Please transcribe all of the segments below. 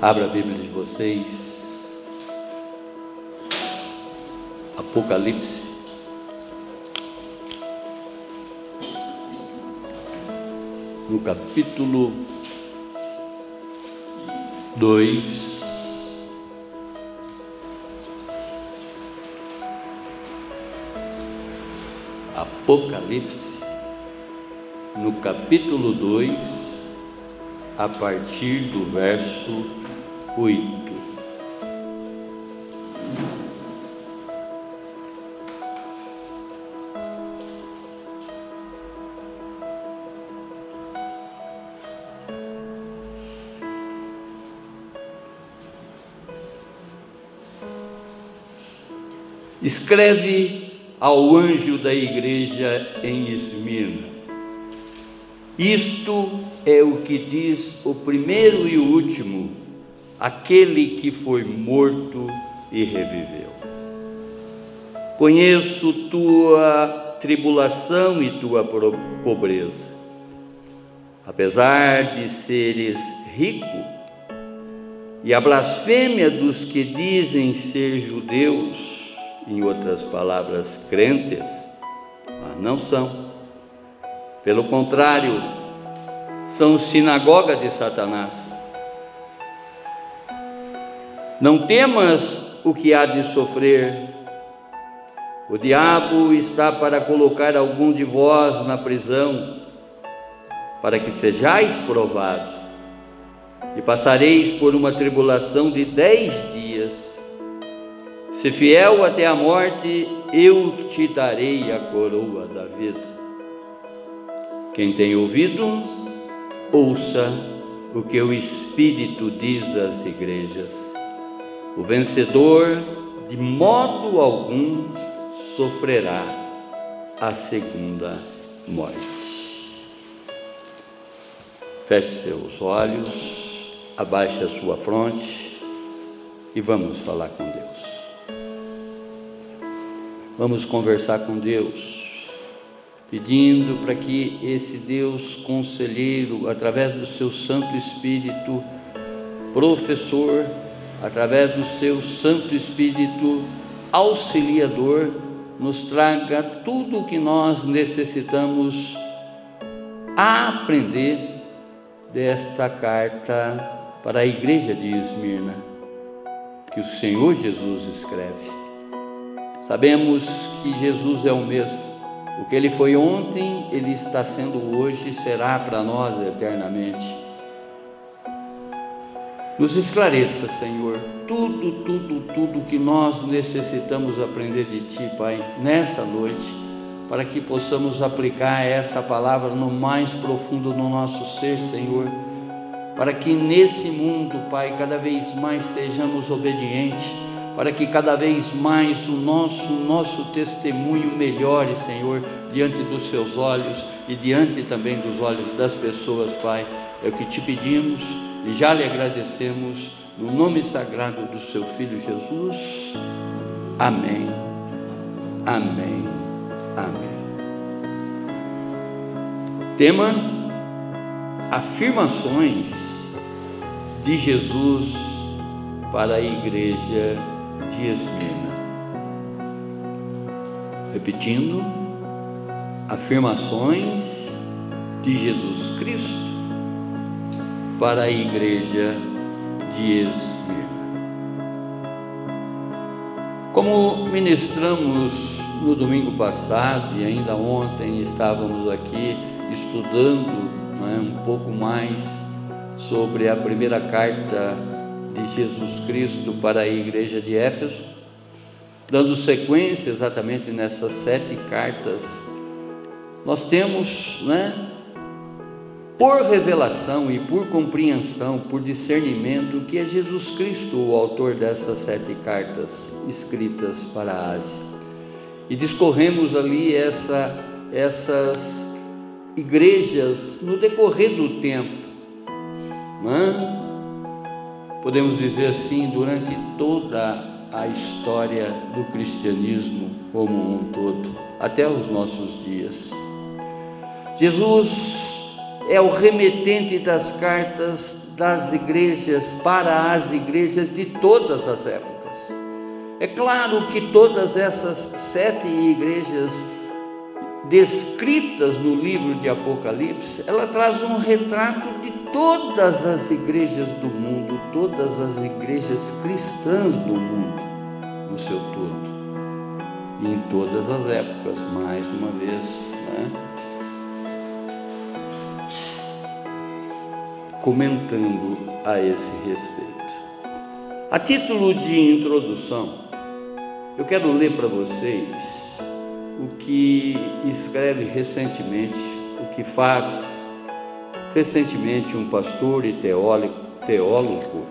Abra a Bíblia de vocês. Apocalipse. No capítulo 2. Apocalipse, no capítulo 2 a partir do verso 8. Escreve ao anjo da igreja em Esmirna isto é o que diz o primeiro e o último, aquele que foi morto e reviveu. Conheço tua tribulação e tua pobreza. Apesar de seres rico, e a blasfêmia dos que dizem ser judeus, em outras palavras, crentes, mas não são pelo contrário, são sinagoga de Satanás. Não temas o que há de sofrer. O diabo está para colocar algum de vós na prisão, para que sejais provados, e passareis por uma tribulação de dez dias. Se fiel até a morte, eu te darei a coroa da vida. Quem tem ouvidos, ouça o que o Espírito diz às igrejas. O vencedor, de modo algum, sofrerá a segunda morte. Feche seus olhos, abaixe a sua fronte e vamos falar com Deus. Vamos conversar com Deus pedindo para que esse Deus conselheiro, através do seu Santo Espírito, professor, através do seu Santo Espírito auxiliador, nos traga tudo o que nós necessitamos aprender desta carta para a igreja de Esmirna, que o Senhor Jesus escreve. Sabemos que Jesus é o mesmo o que ele foi ontem, ele está sendo hoje será para nós eternamente. Nos esclareça, Senhor, tudo, tudo, tudo que nós necessitamos aprender de Ti, Pai, nessa noite, para que possamos aplicar essa palavra no mais profundo do nosso ser, Senhor, para que nesse mundo, Pai, cada vez mais sejamos obedientes para que cada vez mais o nosso, nosso testemunho melhore, Senhor, diante dos seus olhos e diante também dos olhos das pessoas, Pai. É o que te pedimos e já lhe agradecemos no nome sagrado do seu Filho Jesus. Amém. Amém. Amém. Tema: afirmações de Jesus para a igreja de Esmina. Repetindo, afirmações de Jesus Cristo para a igreja de Esmina. Como ministramos no domingo passado e ainda ontem estávamos aqui estudando né, um pouco mais sobre a primeira carta de Jesus Cristo para a igreja de Éfeso, dando sequência exatamente nessas sete cartas, nós temos, né, por revelação e por compreensão, por discernimento, que é Jesus Cristo o autor dessas sete cartas escritas para a Ásia. E discorremos ali essa, essas igrejas no decorrer do tempo. É? podemos dizer assim, durante toda a história do cristianismo como um todo, até os nossos dias. Jesus é o remetente das cartas das igrejas para as igrejas de todas as épocas. É claro que todas essas sete igrejas descritas no livro de Apocalipse, ela traz um retrato de todas as igrejas do mundo, todas as igrejas cristãs do mundo, no seu todo, em todas as épocas, mais uma vez, né? Comentando a esse respeito. A título de introdução, eu quero ler para vocês o que escreve recentemente, o que faz recentemente um pastor e teólogo,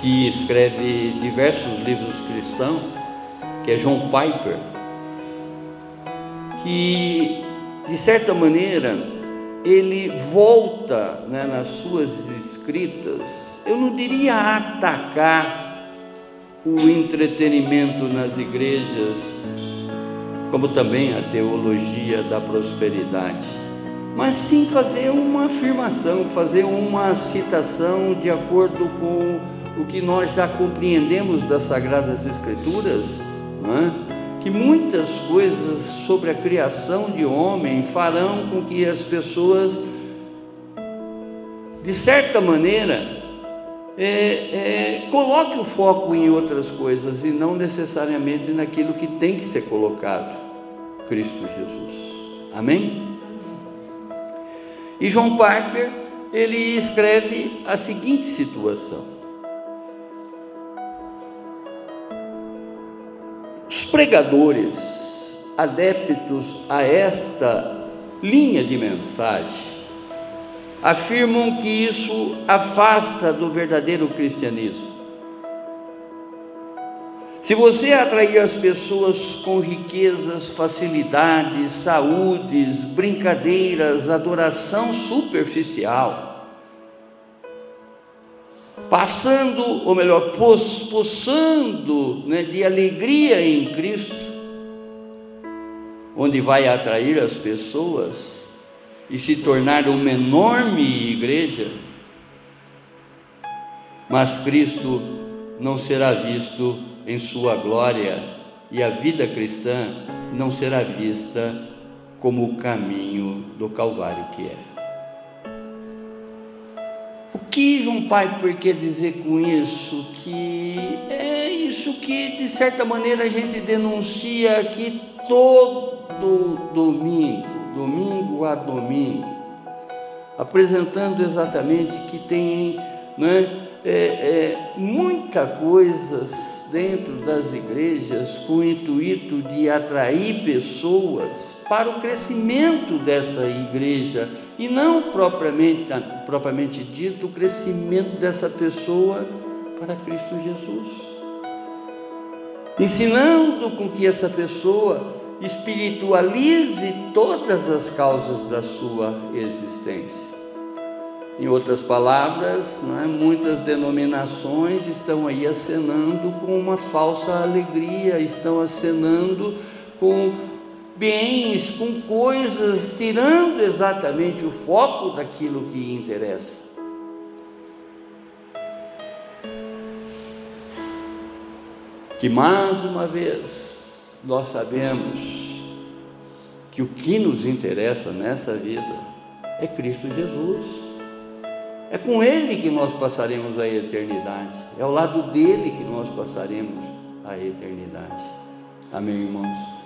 que escreve diversos livros cristãos, que é John Piper, que de certa maneira ele volta né, nas suas escritas eu não diria atacar o entretenimento nas igrejas, como também a teologia da prosperidade, mas sim fazer uma afirmação, fazer uma citação de acordo com o que nós já compreendemos das Sagradas Escrituras, é? Que muitas coisas sobre a criação de homem farão com que as pessoas, de certa maneira, é, é, coloque o foco em outras coisas e não necessariamente naquilo que tem que ser colocado, Cristo Jesus. Amém? E João Piper, ele escreve a seguinte situação. Pregadores adeptos a esta linha de mensagem afirmam que isso afasta do verdadeiro cristianismo. Se você atrair as pessoas com riquezas, facilidades, saúdes, brincadeiras, adoração superficial, passando, ou melhor, possando né, de alegria em Cristo, onde vai atrair as pessoas, e se tornar uma enorme igreja, mas Cristo não será visto em sua glória e a vida cristã não será vista como o caminho do Calvário que é. O que João Piper quer dizer com isso? Que é isso que, de certa maneira, a gente denuncia aqui todo domingo domingo a domingo, apresentando exatamente que tem né, é, é, muita coisas dentro das igrejas com o intuito de atrair pessoas para o crescimento dessa igreja e não propriamente, propriamente dito o crescimento dessa pessoa para Cristo Jesus. Ensinando com que essa pessoa espiritualize todas as causas da sua existência. Em outras palavras, é, muitas denominações estão aí acenando com uma falsa alegria, estão acenando com bens, com coisas, tirando exatamente o foco daquilo que interessa. Que mais uma vez nós sabemos que o que nos interessa nessa vida é Cristo Jesus. É com Ele que nós passaremos a eternidade, é ao lado dele que nós passaremos a eternidade. Amém, irmãos?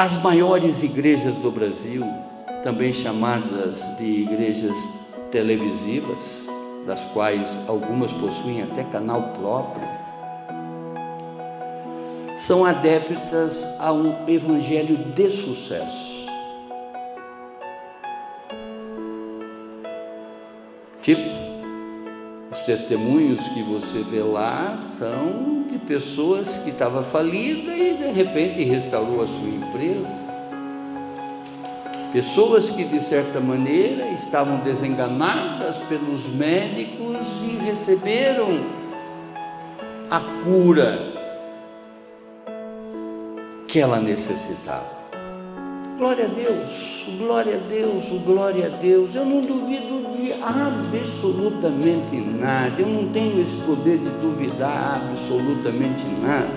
As maiores igrejas do Brasil, também chamadas de igrejas televisivas, das quais algumas possuem até canal próprio, são adeptas a um evangelho de sucesso. Tipo, os testemunhos que você vê lá são de pessoas que estavam falidas e de repente restaurou a sua empresa. Pessoas que de certa maneira estavam desenganadas pelos médicos e receberam a cura que ela necessitava. Glória a Deus, glória a Deus, glória a Deus. Eu não duvido de absolutamente nada. Eu não tenho esse poder de duvidar absolutamente nada.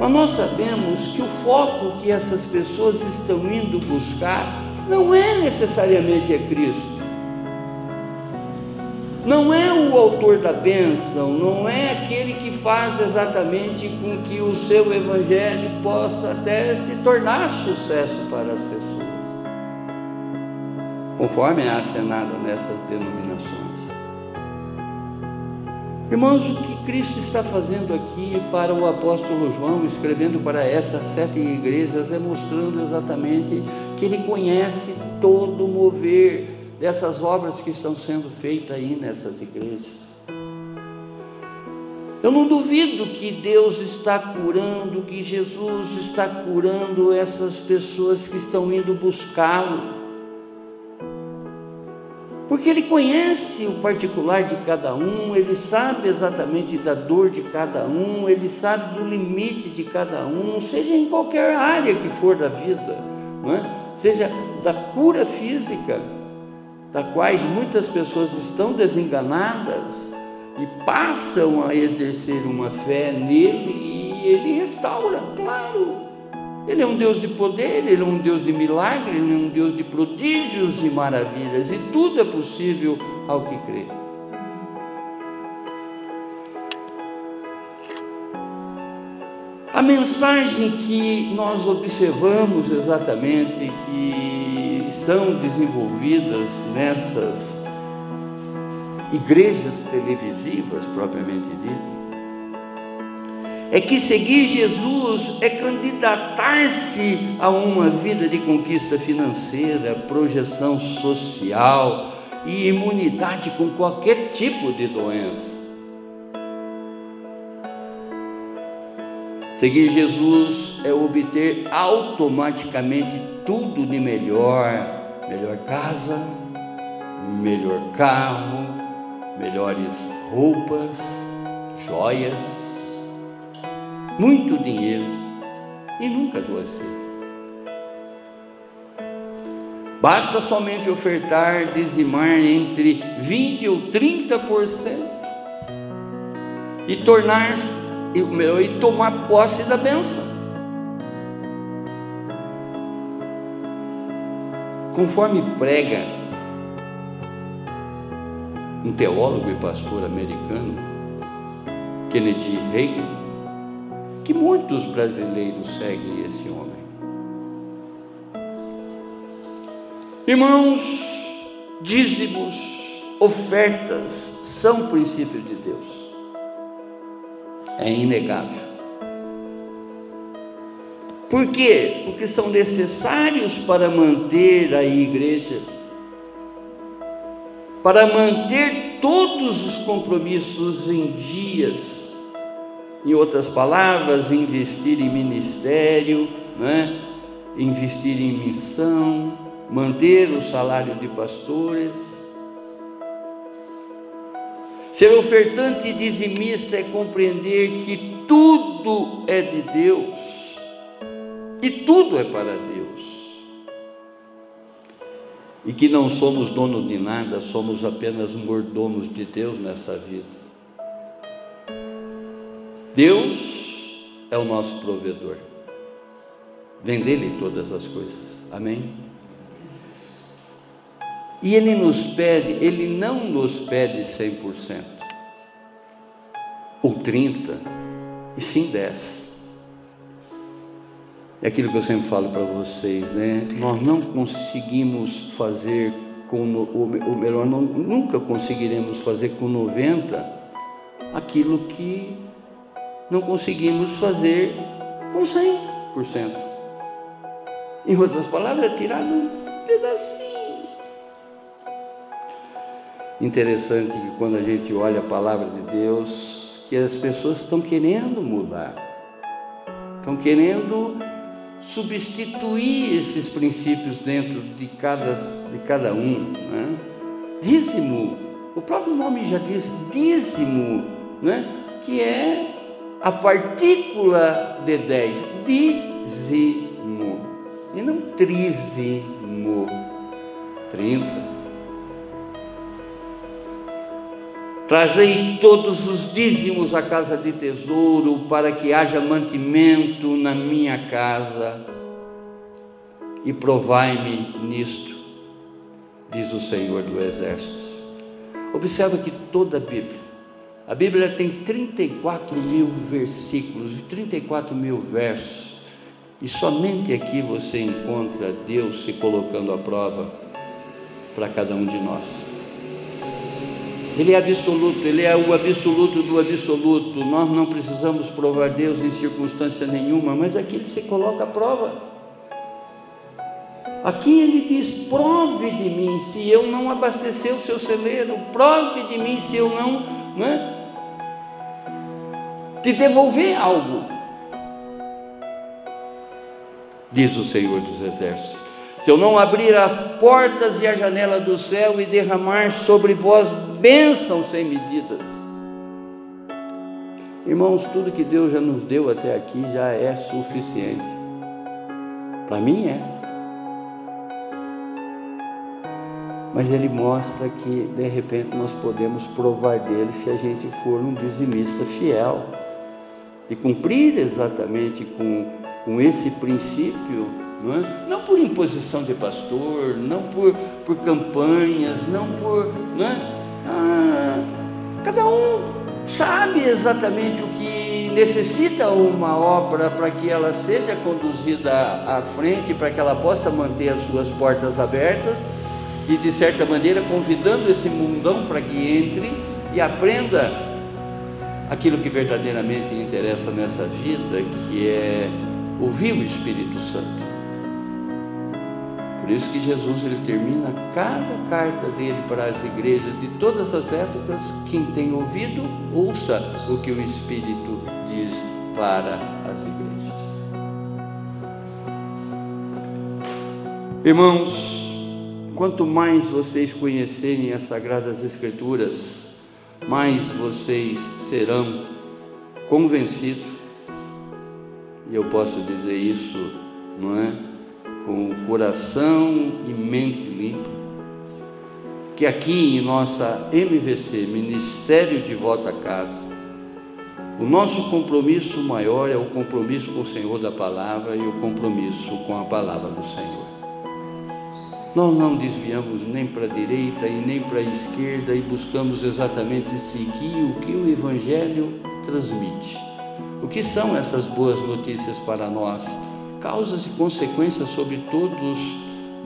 Mas nós sabemos que o foco que essas pessoas estão indo buscar não é necessariamente a Cristo. Não é o autor da bênção, não é aquele que faz exatamente com que o seu evangelho possa até se tornar sucesso para as pessoas, conforme é acenado nessas denominações. Irmãos, o que Cristo está fazendo aqui para o apóstolo João, escrevendo para essas sete igrejas, é mostrando exatamente que ele conhece todo o mover dessas obras que estão sendo feitas aí nessas igrejas. Eu não duvido que Deus está curando, que Jesus está curando essas pessoas que estão indo buscá-lo. Porque Ele conhece o particular de cada um, Ele sabe exatamente da dor de cada um, Ele sabe do limite de cada um, seja em qualquer área que for da vida, é? seja da cura física, da quais muitas pessoas estão desenganadas e passam a exercer uma fé nele e ele restaura, claro. Ele é um Deus de poder, ele é um Deus de milagre, ele é um Deus de prodígios e maravilhas, e tudo é possível ao que crê. A mensagem que nós observamos exatamente que são desenvolvidas nessas igrejas televisivas, propriamente dito, é que seguir Jesus é candidatar-se a uma vida de conquista financeira, projeção social e imunidade com qualquer tipo de doença. Seguir Jesus é obter automaticamente tudo de melhor, melhor casa, melhor carro, melhores roupas, joias, muito dinheiro e nunca adoecer. Basta somente ofertar, dizimar entre 20 ou 30% e tornar-se e tomar posse da benção. Conforme prega um teólogo e pastor americano, Kennedy Reagan, que muitos brasileiros seguem esse homem. Irmãos, dízimos, ofertas são princípios de Deus é inegável. Por quê? Porque são necessários para manter a igreja, para manter todos os compromissos em dias. Em outras palavras, investir em ministério, né? investir em missão, manter o salário de pastores Ser ofertante e dizimista é compreender que tudo é de Deus e tudo é para Deus. E que não somos donos de nada, somos apenas mordomos de Deus nessa vida. Deus é o nosso provedor. Vem dele todas as coisas. Amém? E ele nos pede, ele não nos pede 100%, ou 30%, e sim 10%. É aquilo que eu sempre falo para vocês, né? Nós não conseguimos fazer com, ou melhor, não, nunca conseguiremos fazer com 90 aquilo que não conseguimos fazer com 100%. Em outras palavras, é tirar um pedacinho Interessante que quando a gente olha a palavra de Deus, que as pessoas estão querendo mudar, estão querendo substituir esses princípios dentro de cada, de cada um. Né? Dízimo, o próprio nome já diz dízimo, né? que é a partícula de 10, dízimo. e não trízimo. 30. Trazei todos os dízimos à casa de tesouro, para que haja mantimento na minha casa, e provai-me nisto, diz o Senhor do Exército. Observa que toda a Bíblia, a Bíblia tem 34 mil versículos, 34 mil versos, e somente aqui você encontra Deus se colocando à prova para cada um de nós. Ele é absoluto, Ele é o absoluto do absoluto. Nós não precisamos provar Deus em circunstância nenhuma, mas aqui Ele se coloca à prova. Aqui Ele diz: prove de mim se eu não abastecer o seu celeiro, prove de mim se eu não né, te devolver algo. Diz o Senhor dos Exércitos se eu não abrir as portas e a janela do céu e derramar sobre vós bênçãos sem medidas. Irmãos, tudo que Deus já nos deu até aqui já é suficiente. Para mim é. Mas ele mostra que de repente nós podemos provar dele se a gente for um dizimista fiel e cumprir exatamente com, com esse princípio não, é? não por imposição de pastor, não por, por campanhas, não por. Não é? ah, cada um sabe exatamente o que necessita uma obra para que ela seja conduzida à frente, para que ela possa manter as suas portas abertas e, de certa maneira, convidando esse mundão para que entre e aprenda aquilo que verdadeiramente interessa nessa vida, que é ouvir o Espírito Santo. Por isso que Jesus ele termina cada carta dele para as igrejas de todas as épocas. Quem tem ouvido, ouça o que o Espírito diz para as igrejas. Irmãos, quanto mais vocês conhecerem as Sagradas Escrituras, mais vocês serão convencidos, e eu posso dizer isso, não é? Com coração e mente limpa, que aqui em nossa MVC, Ministério de Volta a Casa, o nosso compromisso maior é o compromisso com o Senhor da palavra e o compromisso com a palavra do Senhor. Nós não desviamos nem para a direita e nem para a esquerda e buscamos exatamente seguir o que o Evangelho transmite. O que são essas boas notícias para nós? Causas e consequências sobre todos,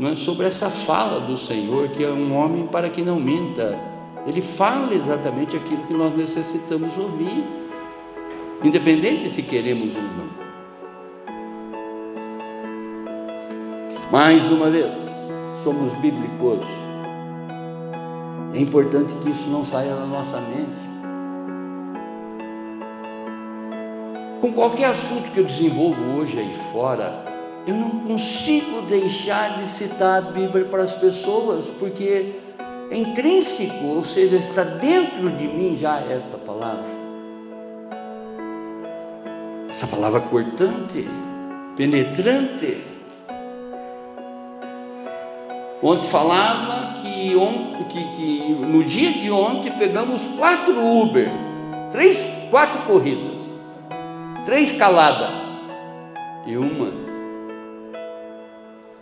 é? sobre essa fala do Senhor, que é um homem para que não minta. Ele fala exatamente aquilo que nós necessitamos ouvir, independente se queremos ou não. Mais uma vez, somos bíblicos. É importante que isso não saia da nossa mente. Com qualquer assunto que eu desenvolvo hoje aí fora, eu não consigo deixar de citar a Bíblia para as pessoas, porque é intrínseco, ou seja, está dentro de mim já essa palavra. Essa palavra cortante, penetrante. Ontem falava que, que, que no dia de ontem pegamos quatro Uber, três, quatro corridas três caladas e uma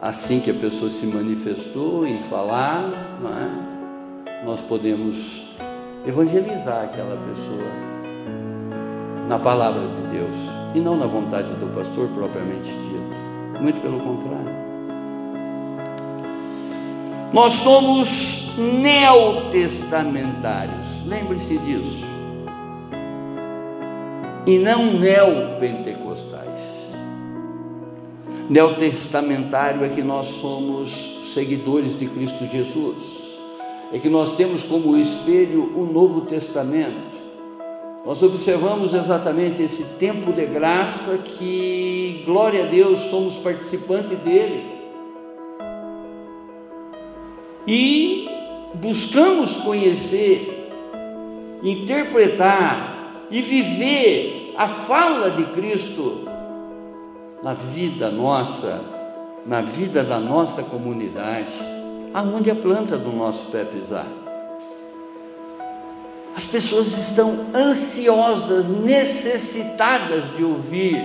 assim que a pessoa se manifestou em falar, é? nós podemos evangelizar aquela pessoa na palavra de Deus e não na vontade do pastor propriamente dito. Muito pelo contrário. Nós somos neotestamentários. Lembre-se disso e não neopentecostais. Neotestamentário é que nós somos seguidores de Cristo Jesus, é que nós temos como espelho o Novo Testamento. Nós observamos exatamente esse tempo de graça que, glória a Deus, somos participantes dele. E buscamos conhecer, interpretar e viver a fala de Cristo na vida nossa na vida da nossa comunidade, aonde a planta do nosso pé pisar. As pessoas estão ansiosas, necessitadas de ouvir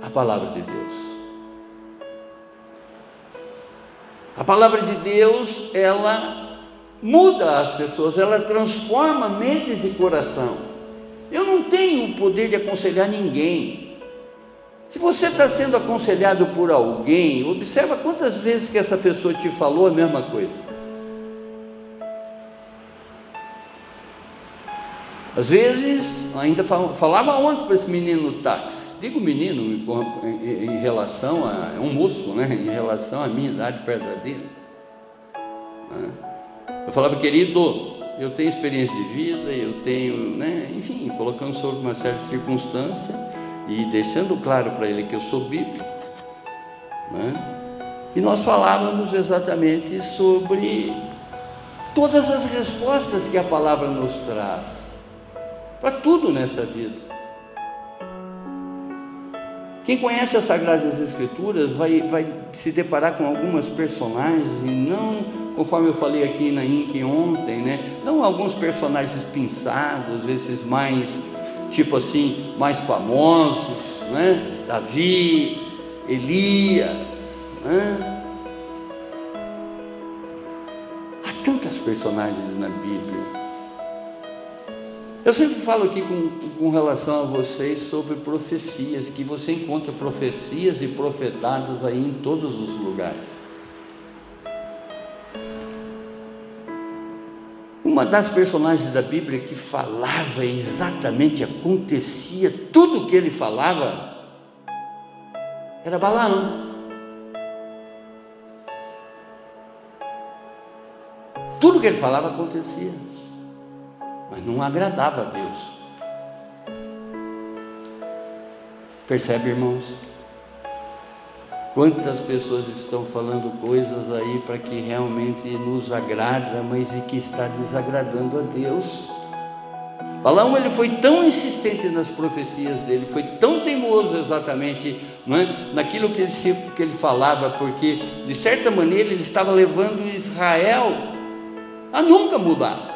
a palavra de Deus. A palavra de Deus, ela muda as pessoas, ela transforma mentes e coração. Eu não tenho o poder de aconselhar ninguém. Se você está sendo aconselhado por alguém, observa quantas vezes que essa pessoa te falou a mesma coisa. Às vezes, ainda falava ontem para esse menino no táxi. Digo menino em, relação a. É um moço, né? Em relação à minha idade dele. Né? Eu falava, querido, eu tenho experiência de vida, eu tenho, né? Enfim, colocando sobre uma certa circunstância e deixando claro para ele que eu sou bíblico. Né? E nós falávamos exatamente sobre todas as respostas que a palavra nos traz para tudo nessa vida. Quem conhece as Sagradas Escrituras vai, vai se deparar com algumas personagens e não, conforme eu falei aqui na INC ontem, né? Não alguns personagens pinçados, esses mais, tipo assim, mais famosos, né? Davi, Elias, né? Há tantas personagens na Bíblia. Eu sempre falo aqui com, com relação a vocês sobre profecias, que você encontra profecias e profetadas aí em todos os lugares. Uma das personagens da Bíblia que falava exatamente, acontecia, tudo o que ele falava, era Balaão. Tudo que ele falava acontecia mas não agradava a Deus. Percebe, irmãos? Quantas pessoas estão falando coisas aí para que realmente nos agrada, mas e que está desagradando a Deus? Balaão ele foi tão insistente nas profecias dele, foi tão teimoso exatamente é? naquilo que ele, que ele falava, porque de certa maneira ele estava levando Israel a nunca mudar.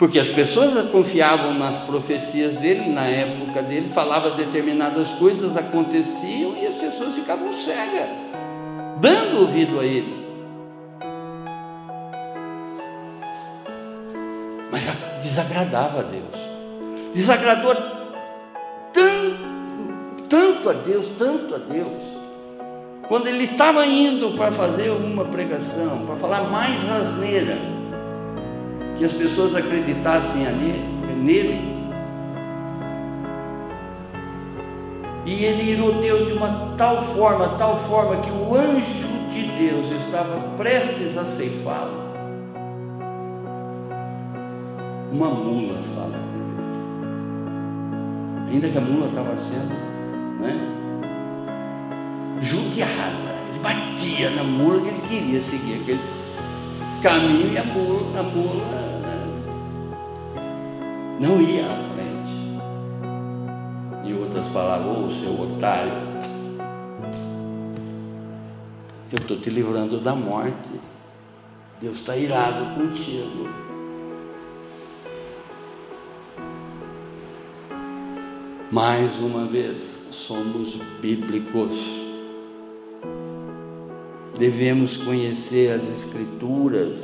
Porque as pessoas confiavam nas profecias dele, na época dele, falava determinadas coisas, aconteciam e as pessoas ficavam cegas, dando ouvido a ele. Mas desagradava a Deus, desagradou tanto, tanto a Deus, tanto a Deus. Quando ele estava indo para fazer uma pregação, para falar mais asneira, que as pessoas acreditassem ali, nele. E ele irou Deus de uma tal forma, tal forma, que o anjo de Deus estava prestes a ceifá-lo. Uma mula fala Ainda que a mula estava sendo né, judiada, ele batia na mula que ele queria seguir aquele caminho e a mula, a mula não ia à frente. Em outras palavras, ô oh, seu otário, eu estou te livrando da morte. Deus está irado contigo. Mais uma vez, somos bíblicos. Devemos conhecer as Escrituras,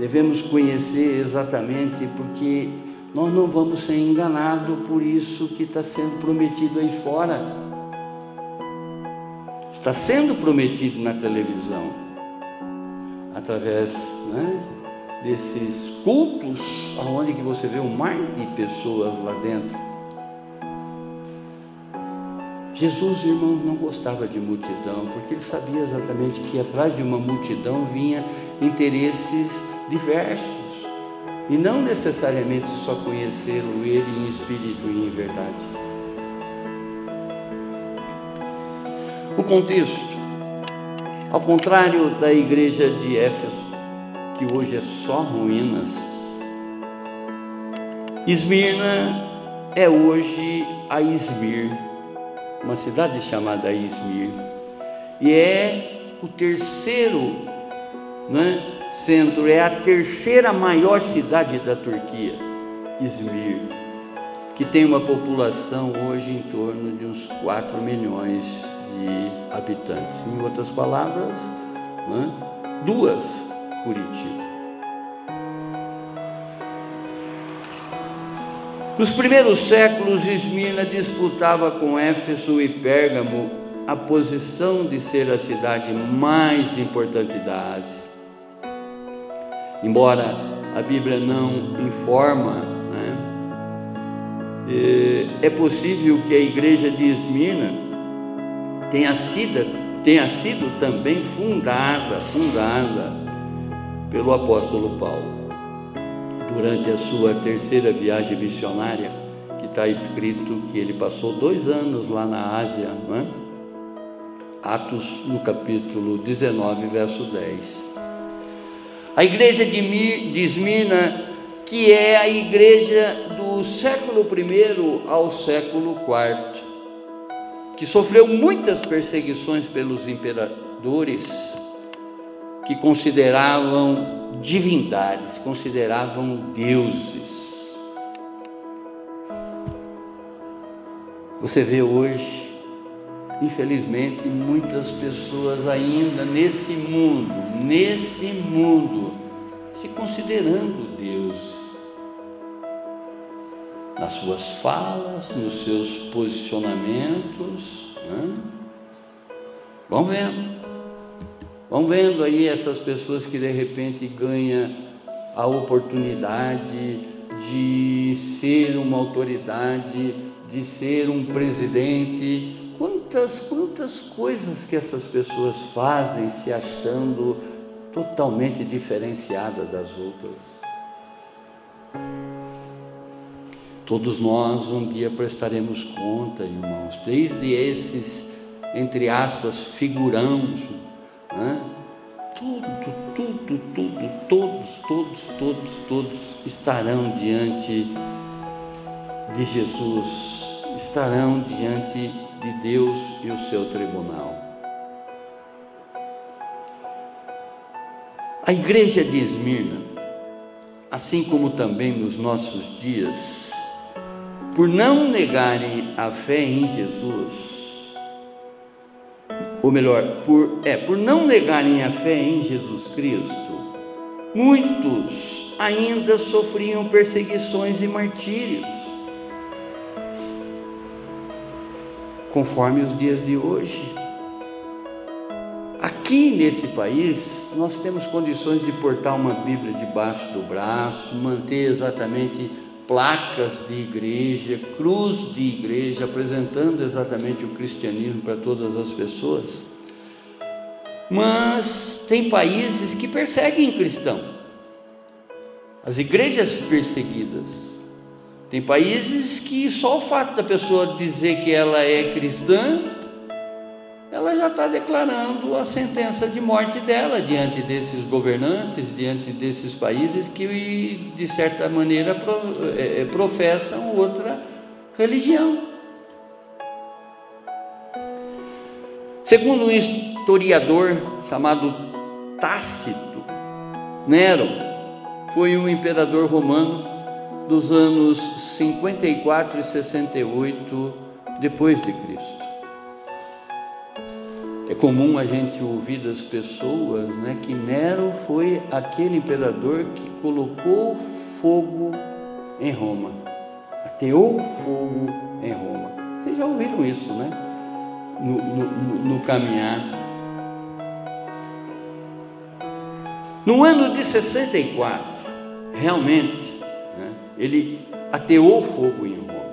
devemos conhecer exatamente porque nós não vamos ser enganados por isso que está sendo prometido aí fora. Está sendo prometido na televisão, através né, desses cultos, onde que você vê um mar de pessoas lá dentro. Jesus, irmão, não gostava de multidão, porque ele sabia exatamente que atrás de uma multidão vinha interesses diversos e não necessariamente só conhecê-lo ele em espírito e em verdade. O contexto, ao contrário da igreja de Éfeso, que hoje é só ruínas, Esmirna é hoje a Esmir, uma cidade chamada Izmir. E é o terceiro né, centro, é a terceira maior cidade da Turquia, Izmir, que tem uma população hoje em torno de uns 4 milhões de habitantes. Em outras palavras, né, duas Curitiba. Nos primeiros séculos, Esmirna disputava com Éfeso e Pérgamo a posição de ser a cidade mais importante da Ásia. Embora a Bíblia não informa, né, é possível que a igreja de Esmirna tenha sido, tenha sido também fundada, fundada pelo apóstolo Paulo durante a sua terceira viagem missionária, que está escrito que ele passou dois anos lá na Ásia, não é? Atos no capítulo 19, verso 10. A igreja de, Mir, de que é a igreja do século I ao século IV, que sofreu muitas perseguições pelos imperadores, que consideravam divindades, consideravam deuses. Você vê hoje, infelizmente, muitas pessoas ainda nesse mundo, nesse mundo, se considerando deuses. Nas suas falas, nos seus posicionamentos. Né? Vão vendo. Vão vendo aí essas pessoas que de repente ganham a oportunidade de ser uma autoridade, de ser um presidente. Quantas, quantas coisas que essas pessoas fazem se achando totalmente diferenciada das outras. Todos nós um dia prestaremos conta, irmãos, desde esses, entre aspas, figurãos né? Tudo, tudo, tudo, todos, todos, todos, todos estarão diante de Jesus, estarão diante de Deus e o seu tribunal. A igreja de Esmirna, assim como também nos nossos dias, por não negarem a fé em Jesus, ou melhor, por, é, por não negarem a fé em Jesus Cristo, muitos ainda sofriam perseguições e martírios, conforme os dias de hoje. Aqui nesse país, nós temos condições de portar uma Bíblia debaixo do braço, manter exatamente placas de igreja, cruz de igreja, apresentando exatamente o cristianismo para todas as pessoas. Mas tem países que perseguem cristão, as igrejas perseguidas. Tem países que só o fato da pessoa dizer que ela é cristã ela já está declarando a sentença de morte dela diante desses governantes, diante desses países que, de certa maneira, é, é, professam outra religião. Segundo um historiador chamado Tácito, Nero foi um imperador romano dos anos 54 e 68 depois de Cristo. É comum a gente ouvir das pessoas né, que Nero foi aquele imperador que colocou fogo em Roma, ateou fogo em Roma. Vocês já ouviram isso, né? No, no, no caminhar. No ano de 64, realmente, ele ateou fogo em Roma.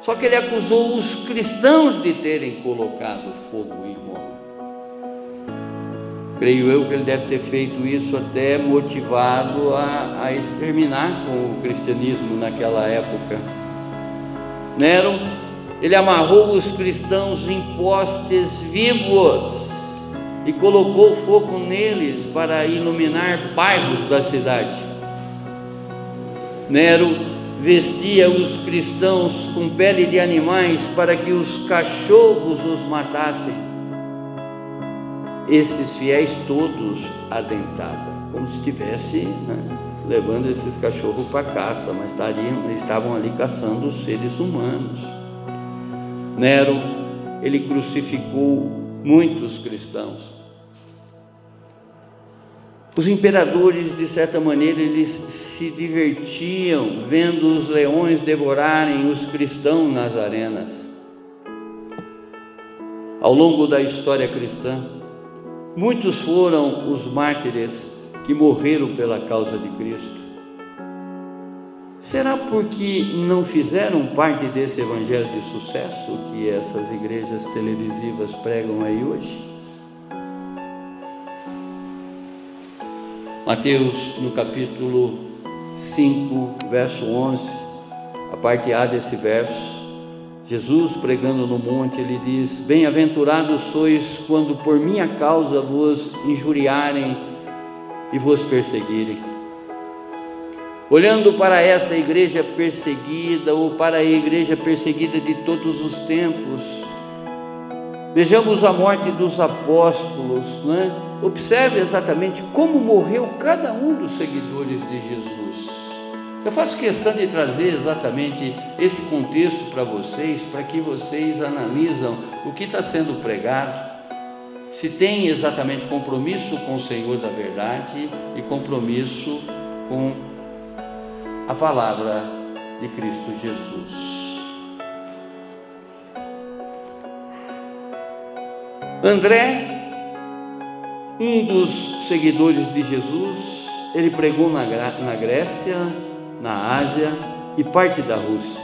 Só que ele acusou os cristãos de terem colocado fogo em Roma. Creio eu que ele deve ter feito isso até motivado a, a exterminar com o cristianismo naquela época. Nero, ele amarrou os cristãos em postes vivos e colocou fogo neles para iluminar bairros da cidade. Nero vestia os cristãos com pele de animais para que os cachorros os matassem. Esses fiéis todos adentados, como se estivesse né, levando esses cachorros para caça, mas estariam, estavam ali caçando os seres humanos. Nero, ele crucificou muitos cristãos. Os imperadores, de certa maneira, eles se divertiam vendo os leões devorarem os cristãos nas arenas. Ao longo da história cristã, muitos foram os mártires que morreram pela causa de Cristo. Será porque não fizeram parte desse evangelho de sucesso que essas igrejas televisivas pregam aí hoje? Mateus, no capítulo 5, verso 11, a parte A desse verso, Jesus pregando no monte, ele diz: Bem-aventurados sois quando por minha causa vos injuriarem e vos perseguirem. Olhando para essa igreja perseguida, ou para a igreja perseguida de todos os tempos, vejamos a morte dos apóstolos, né? Observe exatamente como morreu cada um dos seguidores de Jesus. Eu faço questão de trazer exatamente esse contexto para vocês, para que vocês analisam o que está sendo pregado, se tem exatamente compromisso com o Senhor da verdade e compromisso com a palavra de Cristo Jesus. André um dos seguidores de Jesus, ele pregou na, na Grécia, na Ásia e parte da Rússia.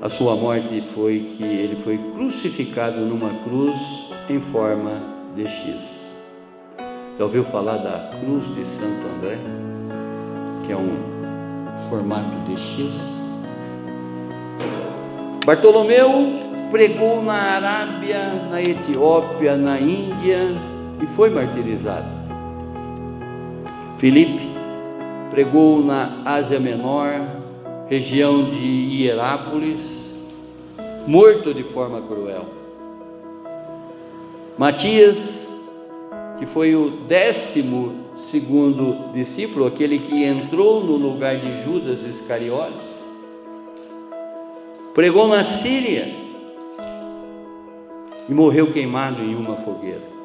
A sua morte foi que ele foi crucificado numa cruz em forma de X. Já ouviu falar da cruz de Santo André? Que é um formato de X. Bartolomeu pregou na Arábia, na Etiópia, na Índia e foi martirizado. Filipe pregou na Ásia Menor, região de Hierápolis, morto de forma cruel. Matias, que foi o décimo segundo discípulo, aquele que entrou no lugar de Judas Iscariotes, pregou na Síria, e morreu queimado em uma fogueira.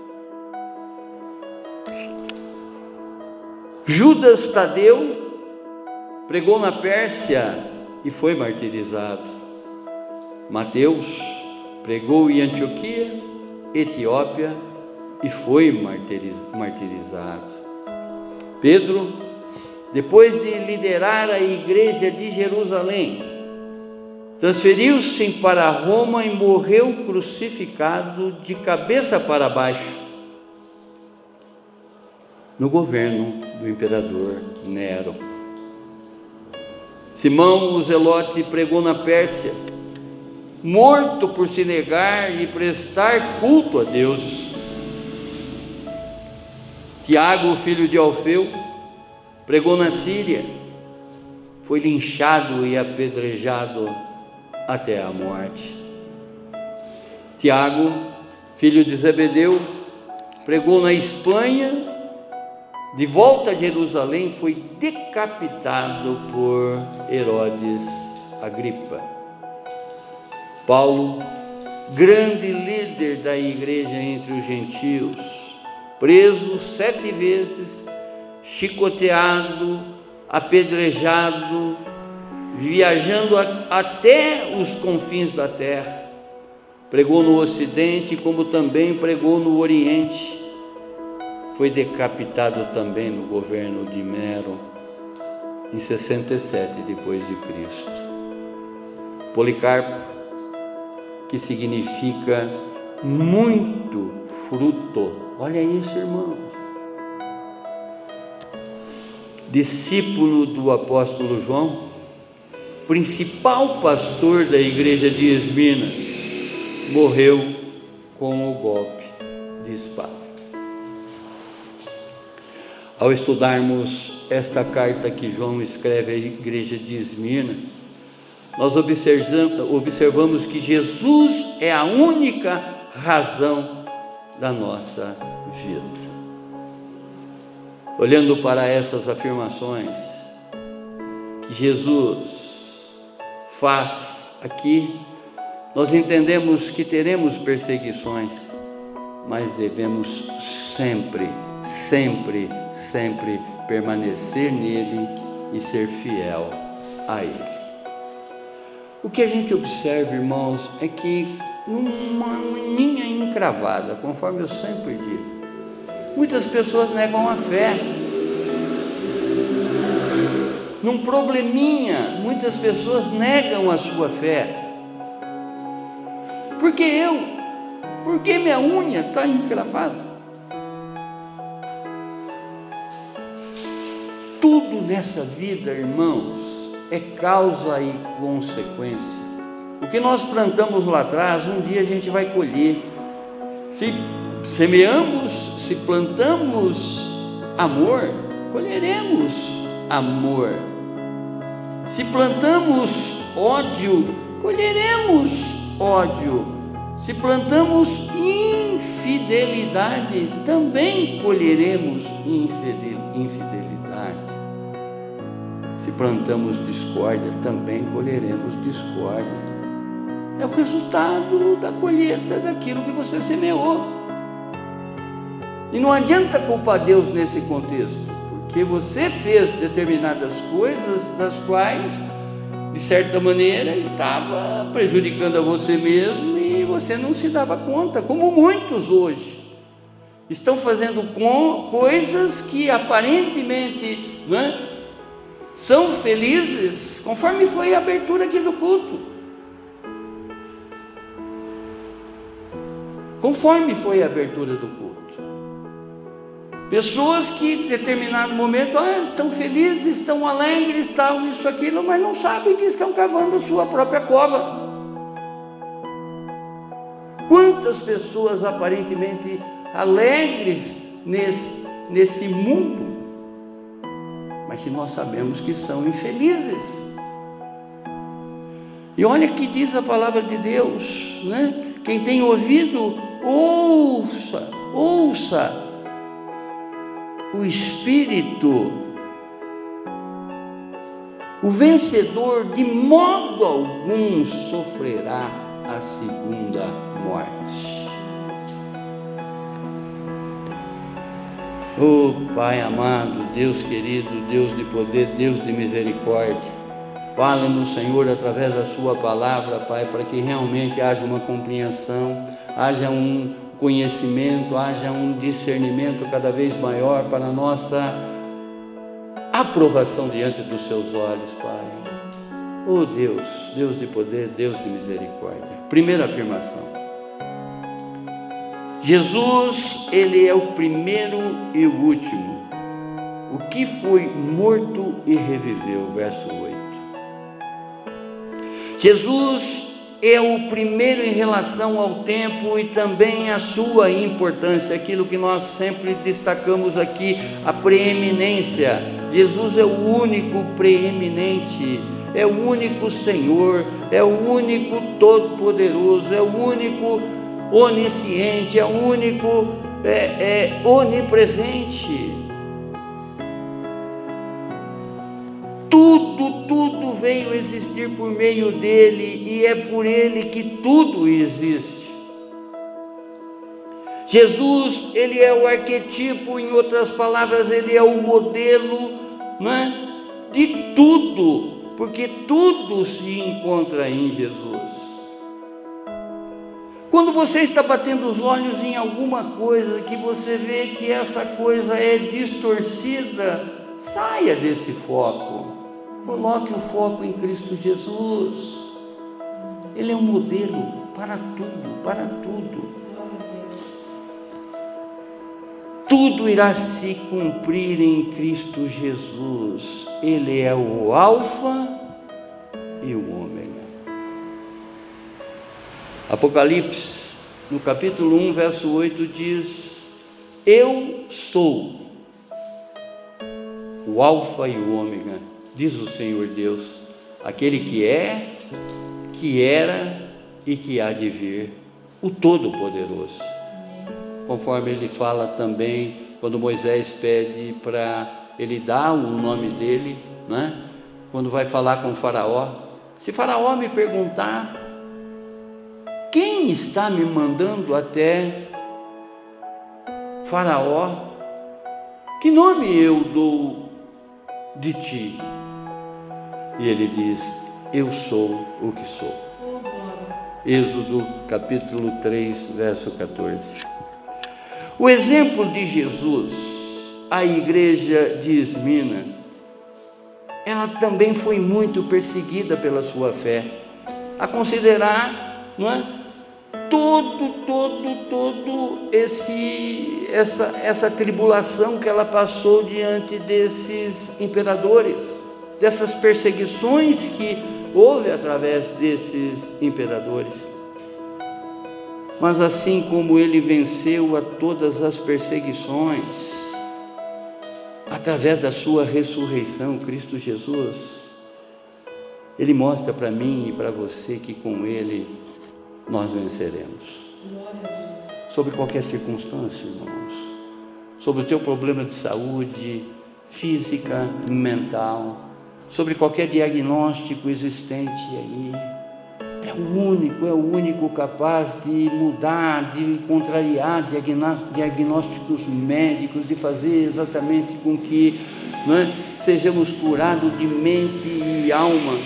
Judas Tadeu pregou na Pérsia e foi martirizado. Mateus pregou em Antioquia, Etiópia e foi martirizado. Pedro, depois de liderar a igreja de Jerusalém, Transferiu-se para Roma e morreu crucificado de cabeça para baixo no governo do imperador Nero. Simão, o Zelote, pregou na Pérsia, morto por se negar e prestar culto a Deus. Tiago, filho de Alfeu, pregou na Síria, foi linchado e apedrejado até a morte. Tiago, filho de Zebedeu, pregou na Espanha, de volta a Jerusalém, foi decapitado por Herodes Agripa. Paulo, grande líder da igreja entre os gentios, preso sete vezes, chicoteado, apedrejado, viajando a, até os confins da terra. Pregou no Ocidente, como também pregou no Oriente. Foi decapitado também no governo de Nero, em 67 depois de Cristo. Policarpo, que significa muito fruto. Olha isso, irmãos. Discípulo do apóstolo João, principal pastor da igreja de Esmina, morreu com o golpe de espada. Ao estudarmos esta carta que João escreve à igreja de Esmirna, nós observamos que Jesus é a única razão da nossa vida. Olhando para essas afirmações que Jesus faz aqui, nós entendemos que teremos perseguições, mas devemos sempre, sempre, sempre permanecer nele e ser fiel a ele. O que a gente observa, irmãos, é que numa linha encravada, conforme eu sempre digo, muitas pessoas negam a fé. Num probleminha, muitas pessoas negam a sua fé. Porque eu? Porque minha unha está encravada? Tudo nessa vida, irmãos, é causa e consequência. O que nós plantamos lá atrás, um dia a gente vai colher. Se semeamos, se plantamos amor, colheremos amor. Se plantamos ódio, colheremos ódio. Se plantamos infidelidade, também colheremos infidelidade. Se plantamos discórdia, também colheremos discórdia. É o resultado da colheita daquilo que você semeou. E não adianta culpar Deus nesse contexto, porque você fez determinadas coisas das quais de certa maneira, estava prejudicando a você mesmo e você não se dava conta, como muitos hoje estão fazendo coisas que aparentemente é, são felizes, conforme foi a abertura aqui do culto. Conforme foi a abertura do culto. Pessoas que em determinado momento ah, estão felizes, estão alegres, tal, isso, aquilo, mas não sabem que estão cavando a sua própria cova. Quantas pessoas aparentemente alegres nesse, nesse mundo, mas que nós sabemos que são infelizes. E olha que diz a palavra de Deus, né? Quem tem ouvido, ouça, ouça o Espírito. O vencedor de modo algum sofrerá a segunda morte. Oh Pai amado, Deus querido, Deus de poder, Deus de misericórdia, fala-nos, Senhor, através da Sua palavra, Pai, para que realmente haja uma compreensão, haja um, conhecimento, haja um discernimento cada vez maior para a nossa aprovação diante dos seus olhos, Pai. Oh Deus, Deus de poder, Deus de misericórdia. Primeira afirmação. Jesus, ele é o primeiro e o último. O que foi morto e reviveu, verso 8. Jesus é o primeiro em relação ao tempo e também a sua importância, aquilo que nós sempre destacamos aqui, a preeminência. Jesus é o único preeminente, é o único Senhor, é o único Todo-Poderoso, é o único onisciente, é o único é, é, onipresente. Veio existir por meio dele e é por ele que tudo existe. Jesus, ele é o arquetipo, em outras palavras, ele é o modelo né, de tudo, porque tudo se encontra em Jesus. Quando você está batendo os olhos em alguma coisa que você vê que essa coisa é distorcida, saia desse foco. Coloque o foco em Cristo Jesus. Ele é um modelo para tudo, para tudo. Tudo irá se cumprir em Cristo Jesus. Ele é o Alfa e o Ômega. Apocalipse, no capítulo 1, verso 8, diz: Eu sou o Alfa e o Ômega, diz o Senhor Deus, aquele que é, que era e que há de vir, o Todo-Poderoso. Conforme ele fala também, quando Moisés pede para ele dar o nome dele, né? quando vai falar com Faraó. Se Faraó me perguntar, quem está me mandando até Faraó? Que nome eu dou de ti? E ele diz: Eu sou o que sou. Êxodo capítulo 3, verso 14. O exemplo de Jesus, a igreja de Esmina, ela também foi muito perseguida pela sua fé. A considerar, não é? Todo, todo, todo esse essa essa tribulação que ela passou diante desses imperadores, dessas perseguições que houve através desses imperadores. Mas assim como ele venceu a todas as perseguições, através da sua ressurreição, Cristo Jesus, ele mostra para mim e para você que com ele nós venceremos. Sobre qualquer circunstância, irmãos. Sobre o teu problema de saúde física, mental, sobre qualquer diagnóstico existente aí. É o único, é o único capaz de mudar, de contrariar diagnósticos médicos, de fazer exatamente com que é, sejamos curados de mente e alma,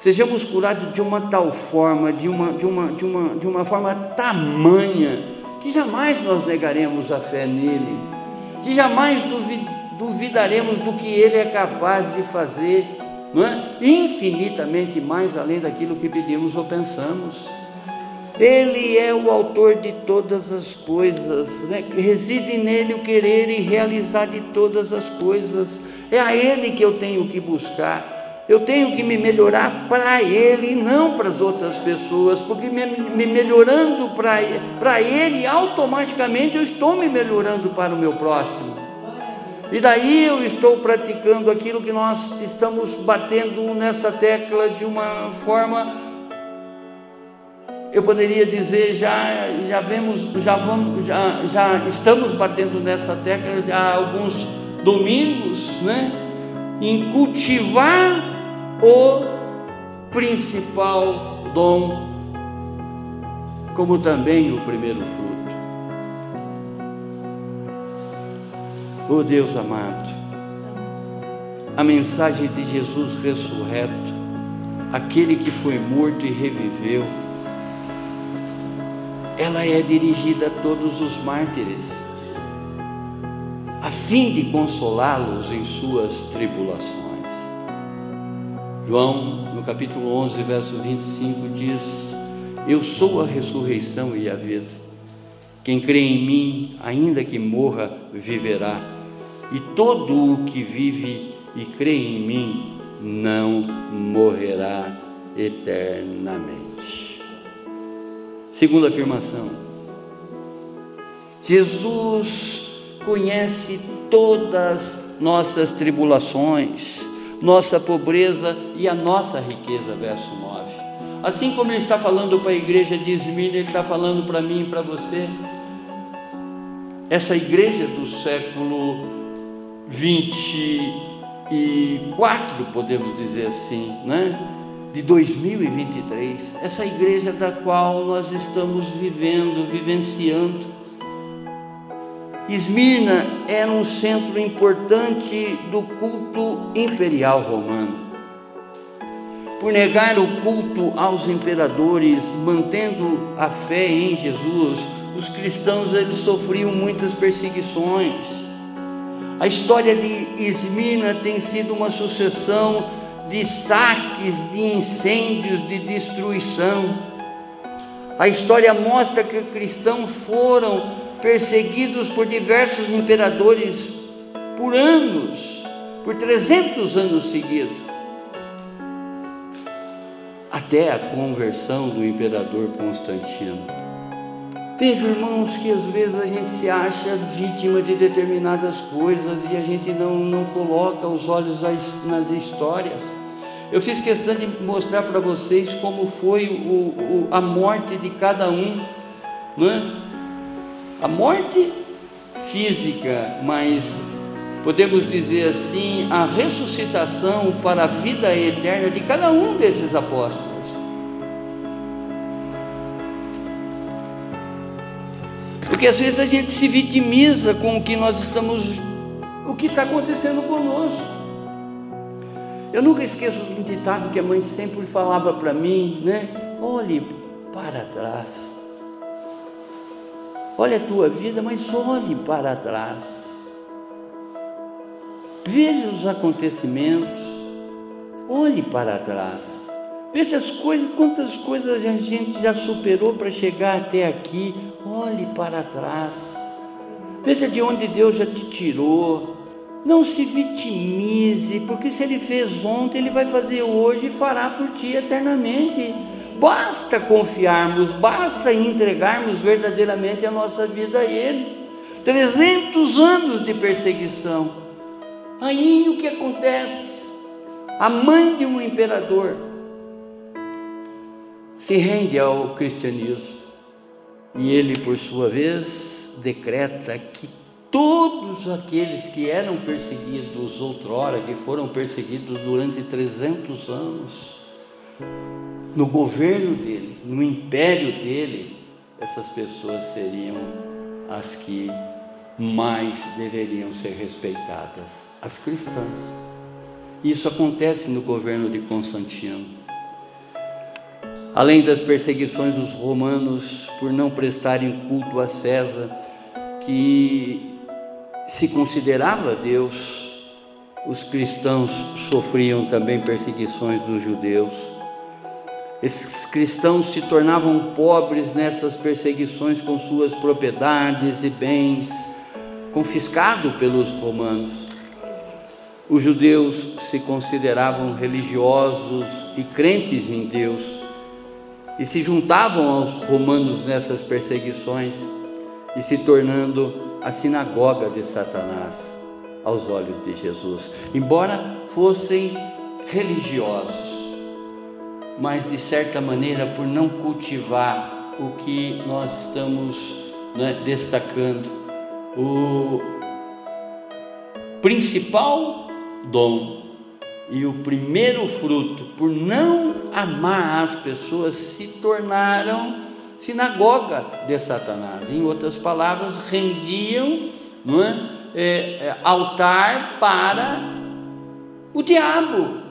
sejamos curados de uma tal forma, de uma, de uma, de uma, de uma forma tamanha, que jamais nós negaremos a fé nele, que jamais duvidamos duvidaremos do que Ele é capaz de fazer, não é? Infinitamente mais além daquilo que pedimos ou pensamos. Ele é o autor de todas as coisas, né? reside nele o querer e realizar de todas as coisas. É a Ele que eu tenho que buscar. Eu tenho que me melhorar para Ele e não para as outras pessoas, porque me, me melhorando para Ele, automaticamente eu estou me melhorando para o meu próximo. E daí eu estou praticando aquilo que nós estamos batendo nessa tecla de uma forma, eu poderia dizer, já, já vemos, já vamos, já, já estamos batendo nessa tecla há alguns domingos, né? Em cultivar o principal dom, como também o primeiro fruto. Oh Deus amado, a mensagem de Jesus ressurreto, aquele que foi morto e reviveu, ela é dirigida a todos os mártires, a fim de consolá-los em suas tribulações. João, no capítulo 11, verso 25, diz: Eu sou a ressurreição e a vida. Quem crê em mim, ainda que morra, viverá e todo o que vive e crê em mim não morrerá eternamente. Segunda afirmação: Jesus conhece todas nossas tribulações, nossa pobreza e a nossa riqueza, verso 9. Assim como ele está falando para a igreja de Esmirna, ele está falando para mim e para você. Essa igreja do século 24, podemos dizer assim, né? de 2023, essa igreja da qual nós estamos vivendo, vivenciando. Esmirna era um centro importante do culto imperial romano. Por negar o culto aos imperadores, mantendo a fé em Jesus, os cristãos eles sofriam muitas perseguições a história de Esmina tem sido uma sucessão de saques, de incêndios, de destruição. A história mostra que cristãos foram perseguidos por diversos imperadores por anos, por 300 anos seguidos, até a conversão do imperador Constantino. Vejo, irmãos, que às vezes a gente se acha vítima de determinadas coisas e a gente não, não coloca os olhos nas histórias. Eu fiz questão de mostrar para vocês como foi o, o, a morte de cada um, não é? A morte física, mas podemos dizer assim, a ressuscitação para a vida eterna de cada um desses apóstolos. Porque às vezes a gente se vitimiza com o que nós estamos, o que está acontecendo conosco. Eu nunca esqueço de um ditado que a mãe sempre falava para mim, né? Olhe para trás. Olha a tua vida, mas olhe para trás. Veja os acontecimentos, olhe para trás. Veja as coisas, quantas coisas a gente já superou para chegar até aqui. Olhe para trás. Veja de onde Deus já te tirou. Não se vitimize, porque se Ele fez ontem, Ele vai fazer hoje e fará por ti eternamente. Basta confiarmos, basta entregarmos verdadeiramente a nossa vida a Ele. 300 anos de perseguição. Aí o que acontece? A mãe de um imperador se rende ao cristianismo. E ele, por sua vez, decreta que todos aqueles que eram perseguidos outrora, que foram perseguidos durante 300 anos, no governo dele, no império dele, essas pessoas seriam as que mais deveriam ser respeitadas, as cristãs. Isso acontece no governo de Constantino. Além das perseguições dos romanos por não prestarem culto a César, que se considerava Deus, os cristãos sofriam também perseguições dos judeus. Esses cristãos se tornavam pobres nessas perseguições com suas propriedades e bens confiscados pelos romanos. Os judeus se consideravam religiosos e crentes em Deus e se juntavam aos romanos nessas perseguições e se tornando a sinagoga de Satanás aos olhos de Jesus. Embora fossem religiosos, mas de certa maneira por não cultivar o que nós estamos né, destacando, o principal dom e o primeiro fruto, por não amar as pessoas, se tornaram sinagoga de Satanás. Em outras palavras, rendiam não é, é, é, altar para o diabo,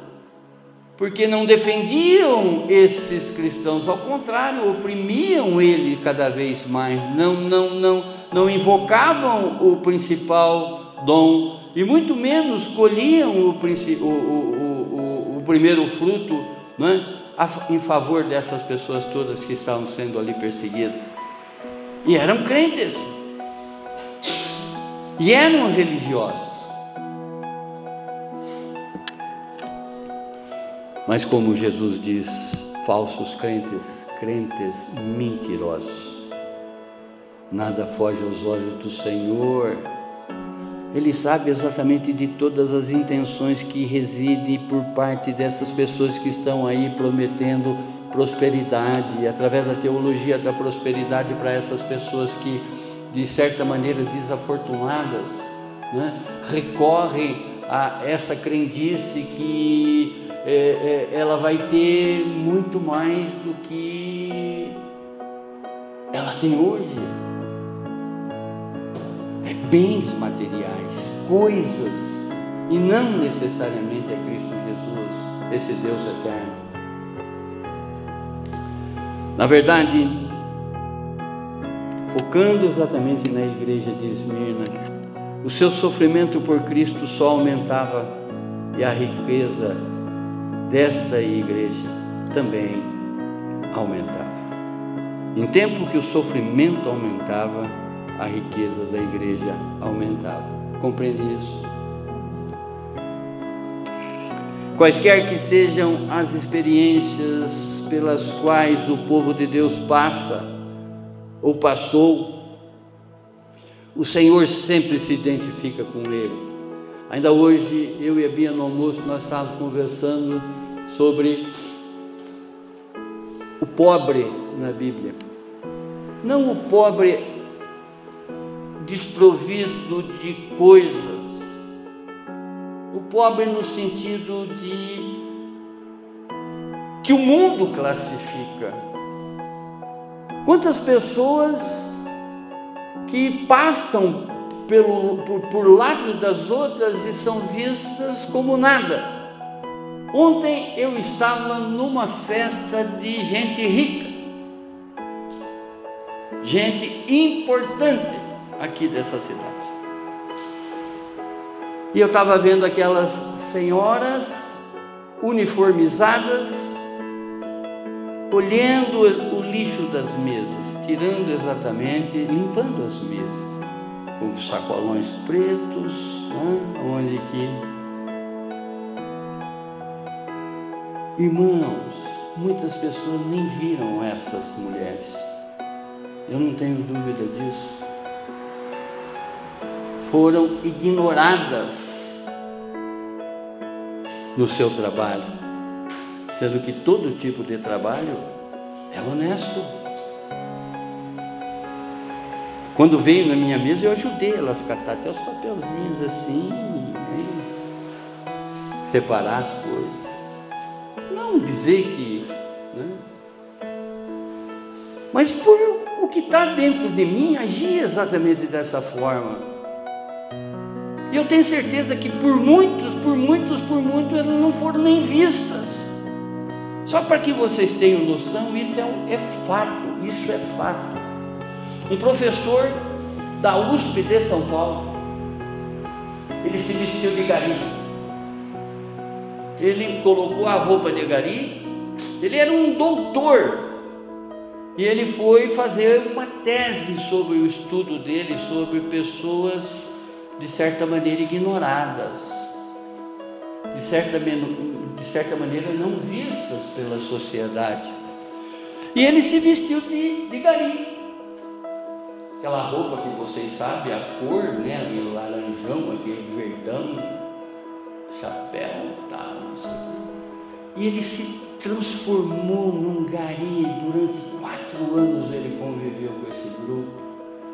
porque não defendiam esses cristãos, ao contrário, oprimiam ele cada vez mais, não, não, não, não invocavam o principal dom e muito menos colhiam o, o, o, o primeiro fruto né, em favor dessas pessoas todas que estavam sendo ali perseguidas. E eram crentes, e eram religiosos. Mas, como Jesus diz, falsos crentes, crentes mentirosos. Nada foge aos olhos do Senhor ele sabe exatamente de todas as intenções que residem por parte dessas pessoas que estão aí prometendo prosperidade, através da teologia da prosperidade para essas pessoas que, de certa maneira, desafortunadas, né, recorrem a essa crendice que é, é, ela vai ter muito mais do que ela tem hoje. Bens materiais, coisas, e não necessariamente é Cristo Jesus, esse Deus eterno. Na verdade, focando exatamente na igreja de Esmirna, o seu sofrimento por Cristo só aumentava e a riqueza desta igreja também aumentava. Em tempo que o sofrimento aumentava, a riqueza da igreja aumentava. Compreende isso? Quaisquer que sejam as experiências pelas quais o povo de Deus passa, ou passou, o Senhor sempre se identifica com ele. Ainda hoje, eu e a Bia no almoço, nós estávamos conversando sobre o pobre na Bíblia. Não o pobre desprovido de coisas, o pobre no sentido de que o mundo classifica. Quantas pessoas que passam pelo, por, por lado das outras e são vistas como nada. Ontem eu estava numa festa de gente rica, gente importante aqui dessa cidade. E eu estava vendo aquelas senhoras uniformizadas, colhendo o lixo das mesas, tirando exatamente, limpando as mesas com sacolões pretos, né? onde que. Irmãos, muitas pessoas nem viram essas mulheres. Eu não tenho dúvida disso. Foram ignoradas no seu trabalho, sendo que todo tipo de trabalho é honesto. Quando veio na minha mesa, eu ajudei elas a catar até os papelzinhos assim, separar as coisas. Não dizer que. Né? Mas por o que está dentro de mim, agir exatamente dessa forma. Eu tenho certeza que por muitos, por muitos, por muitos, elas não foram nem vistas. Só para que vocês tenham noção, isso é, um, é fato, isso é fato um professor da USP de São Paulo. Ele se vestiu de gari. Ele colocou a roupa de gari. Ele era um doutor. E ele foi fazer uma tese sobre o estudo dele sobre pessoas de certa maneira ignoradas, de certa, de certa maneira não vistas pela sociedade. E ele se vestiu de, de gari aquela roupa que vocês sabem, a cor, né? Aquele laranjão, aquele verdão, chapéu, tal, não sei o quê. E ele se transformou num gari. Durante quatro anos ele conviveu com esse grupo,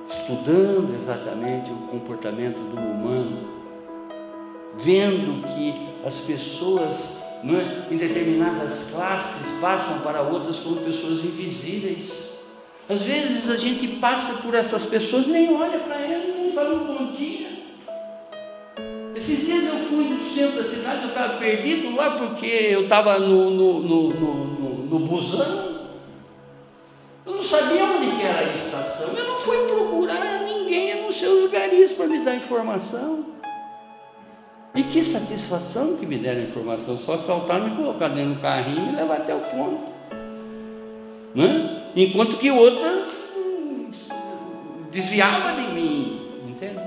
estudando exatamente o comportamento do humano, vendo que as pessoas é, em determinadas classes passam para outras como pessoas invisíveis. Às vezes a gente passa por essas pessoas, nem olha para elas, nem fala um bom dia. Esses dias eu fui no centro da cidade, eu estava perdido lá porque eu estava no, no, no, no, no busão. Eu não sabia onde era a estação. Eu não fui procurar ninguém nos seus garis para me dar informação. E que satisfação que me deram a informação. Só faltaram me colocar dentro do carrinho e me levar até o ponto. Não é? enquanto que outras desviavam de mim, entende?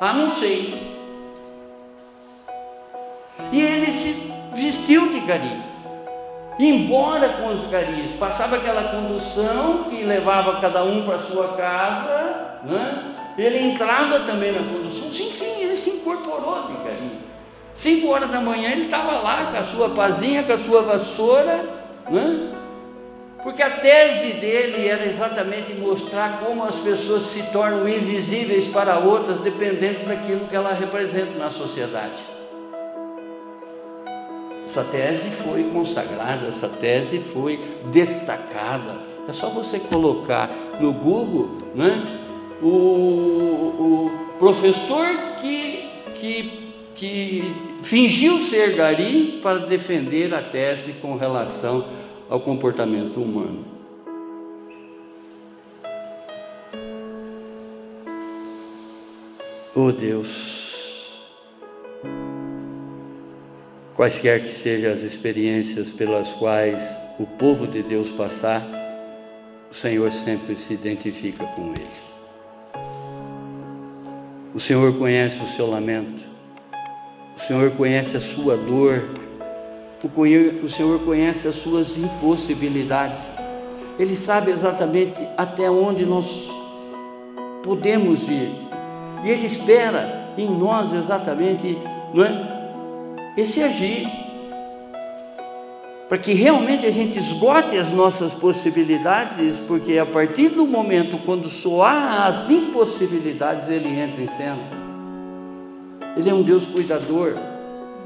Ah, não sei. E ele se vestiu de gari. Embora com os garis, passava aquela condução que levava cada um para sua casa, né? ele entrava também na condução, enfim, ele se incorporou de gari. Cinco horas da manhã ele estava lá com a sua pazinha, com a sua vassoura, né? Porque a tese dele era exatamente mostrar como as pessoas se tornam invisíveis para outras, dependendo daquilo que ela representa na sociedade. Essa tese foi consagrada, essa tese foi destacada. É só você colocar no Google né, o, o professor que, que, que fingiu ser gari para defender a tese com relação ao comportamento humano. Oh Deus, quaisquer que sejam as experiências pelas quais o povo de Deus passar, o Senhor sempre se identifica com ele. O Senhor conhece o seu lamento, o Senhor conhece a sua dor, o Senhor conhece as suas impossibilidades. Ele sabe exatamente até onde nós podemos ir. E Ele espera em nós exatamente não é? Esse agir. Para que realmente a gente esgote as nossas possibilidades, porque a partir do momento quando soar as impossibilidades, Ele entra em cena. Ele é um Deus cuidador.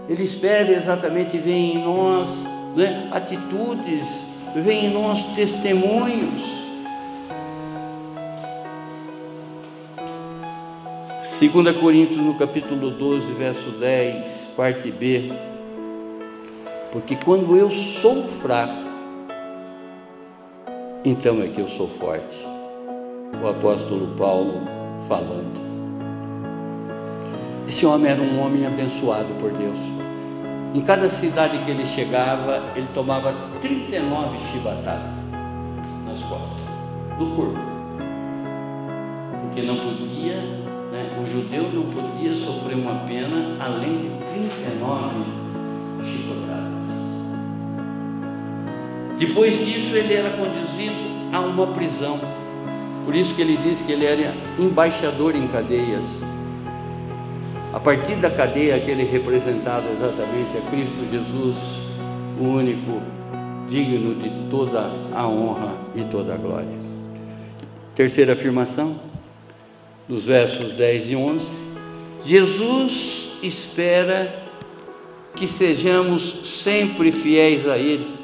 Ele espera exatamente ver em nós né, atitudes, ver em nós testemunhos. 2 Coríntios no capítulo 12, verso 10, parte B. Porque quando eu sou fraco, então é que eu sou forte. O apóstolo Paulo falando. Esse homem era um homem abençoado por Deus. Em cada cidade que ele chegava, ele tomava 39 chibatadas nas costas, no corpo. Porque não podia, o judeu não podia sofrer uma pena além de 39 chicotadas. Depois disso, ele era conduzido a uma prisão. Por isso que ele disse que ele era embaixador em cadeias a partir da cadeia que ele representava exatamente a Cristo Jesus, o único digno de toda a honra e toda a glória. Terceira afirmação, nos versos 10 e 11: Jesus espera que sejamos sempre fiéis a Ele.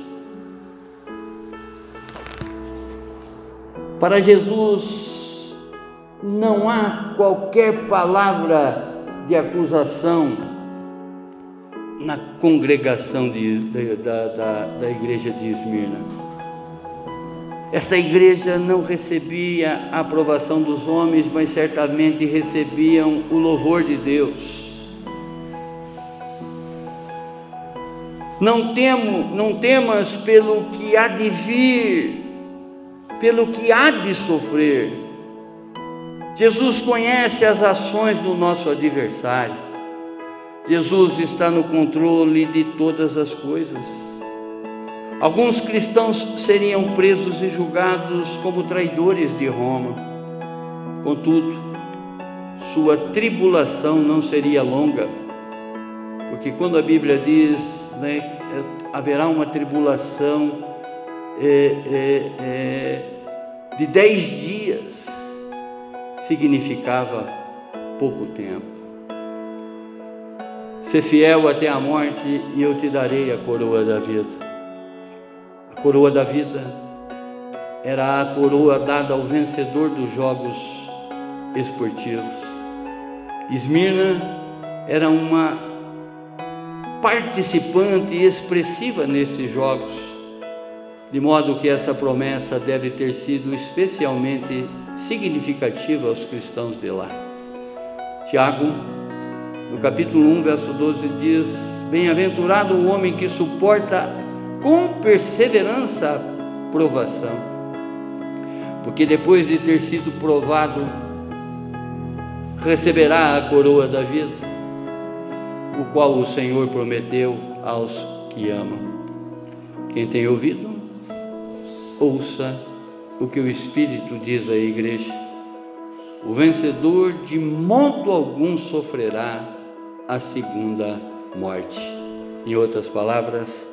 Para Jesus, não há qualquer palavra de acusação na congregação de, da, da, da igreja de Esmirna. Esta igreja não recebia a aprovação dos homens, mas certamente recebiam o louvor de Deus. Não temo, não temas pelo que há de vir, pelo que há de sofrer Jesus conhece as ações do nosso adversário. Jesus está no controle de todas as coisas. Alguns cristãos seriam presos e julgados como traidores de Roma. Contudo, sua tribulação não seria longa, porque quando a Bíblia diz né, haverá uma tribulação é, é, é, de dez dias, significava pouco tempo. Ser fiel até a morte e eu te darei a coroa da vida. Coroa da vida era a coroa dada ao vencedor dos jogos esportivos. Esmirna era uma participante expressiva nesses jogos, de modo que essa promessa deve ter sido especialmente significativa aos cristãos de lá. Tiago, no capítulo 1, verso 12, diz: Bem-aventurado o homem que suporta com perseverança a provação, porque depois de ter sido provado, receberá a coroa da vida, o qual o Senhor prometeu aos que amam. Quem tem ouvido, ouça o que o Espírito diz à igreja. O vencedor de modo algum sofrerá a segunda morte. Em outras palavras,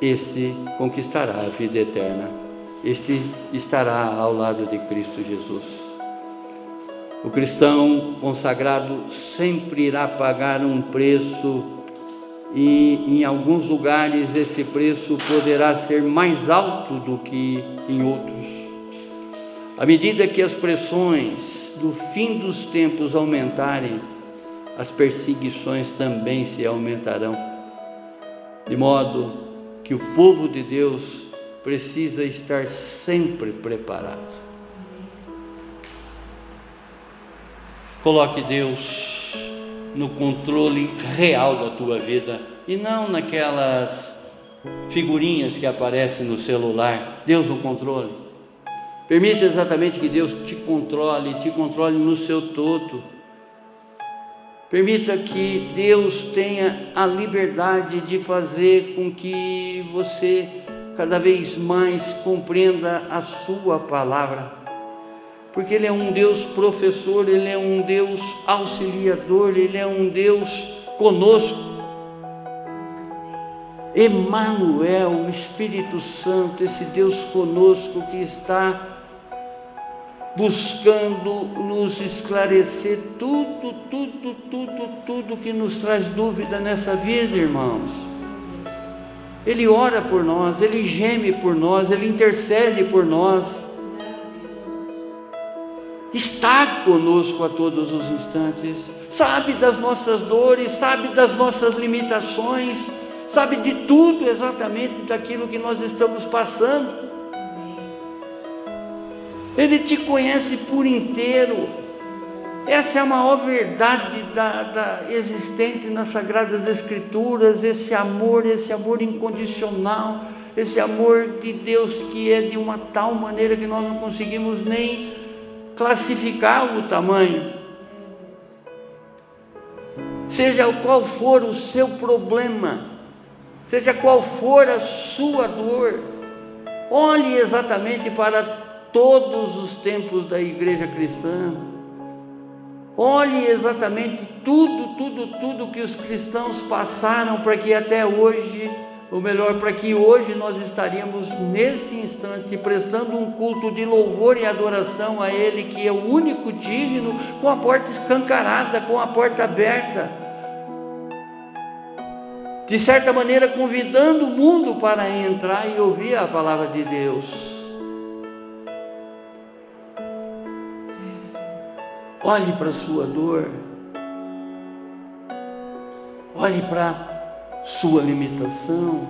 este conquistará a vida eterna. Este estará ao lado de Cristo Jesus. O cristão consagrado sempre irá pagar um preço e em alguns lugares esse preço poderá ser mais alto do que em outros. À medida que as pressões do fim dos tempos aumentarem, as perseguições também se aumentarão, de modo que o povo de Deus precisa estar sempre preparado. Coloque Deus no controle real da tua vida e não naquelas figurinhas que aparecem no celular. Deus no controle. Permita exatamente que Deus te controle, te controle no seu todo. Permita que Deus tenha a liberdade de fazer com que você cada vez mais compreenda a Sua palavra, porque Ele é um Deus professor, Ele é um Deus auxiliador, Ele é um Deus conosco. Emmanuel, o Espírito Santo, esse Deus conosco que está buscando nos esclarecer tudo, tudo, tudo, tudo que nos traz dúvida nessa vida, irmãos. Ele ora por nós, ele geme por nós, ele intercede por nós. Está conosco a todos os instantes, sabe das nossas dores, sabe das nossas limitações, sabe de tudo exatamente daquilo que nós estamos passando. Ele te conhece por inteiro. Essa é a maior verdade da, da, existente nas Sagradas Escrituras, esse amor, esse amor incondicional, esse amor de Deus que é de uma tal maneira que nós não conseguimos nem classificar o tamanho. Seja qual for o seu problema, seja qual for a sua dor, olhe exatamente para todos os tempos da igreja cristã. Olhe exatamente tudo, tudo, tudo que os cristãos passaram para que até hoje, ou melhor, para que hoje nós estaríamos nesse instante prestando um culto de louvor e adoração a Ele, que é o único digno, com a porta escancarada, com a porta aberta. De certa maneira, convidando o mundo para entrar e ouvir a palavra de Deus. Olhe para a sua dor. Olhe para sua limitação.